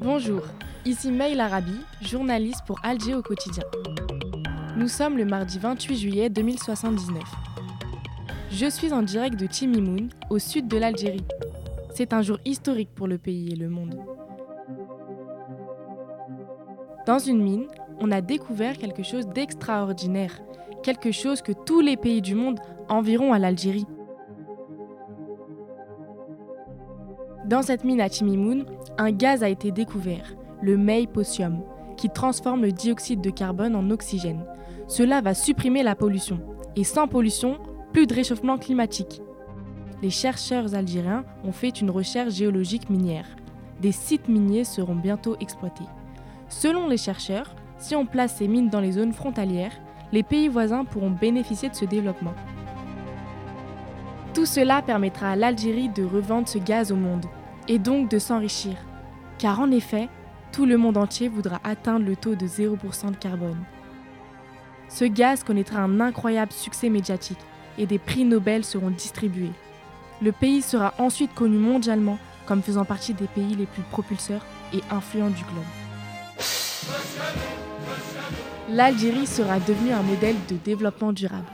Bonjour, ici Maïl Arabi, journaliste pour Alger au quotidien. Nous sommes le mardi 28 juillet 2079. Je suis en direct de Timimoun, au sud de l'Algérie. C'est un jour historique pour le pays et le monde. Dans une mine, on a découvert quelque chose d'extraordinaire, quelque chose que tous les pays du monde environt à l'Algérie. Dans cette mine à Timimoun, un gaz a été découvert, le Potium, qui transforme le dioxyde de carbone en oxygène. Cela va supprimer la pollution. Et sans pollution, plus de réchauffement climatique. Les chercheurs algériens ont fait une recherche géologique minière. Des sites miniers seront bientôt exploités. Selon les chercheurs, si on place ces mines dans les zones frontalières, les pays voisins pourront bénéficier de ce développement. Tout cela permettra à l'Algérie de revendre ce gaz au monde et donc de s'enrichir. Car en effet, tout le monde entier voudra atteindre le taux de 0% de carbone. Ce gaz connaîtra un incroyable succès médiatique et des prix Nobel seront distribués. Le pays sera ensuite connu mondialement comme faisant partie des pays les plus propulseurs et influents du globe. L'Algérie sera devenue un modèle de développement durable.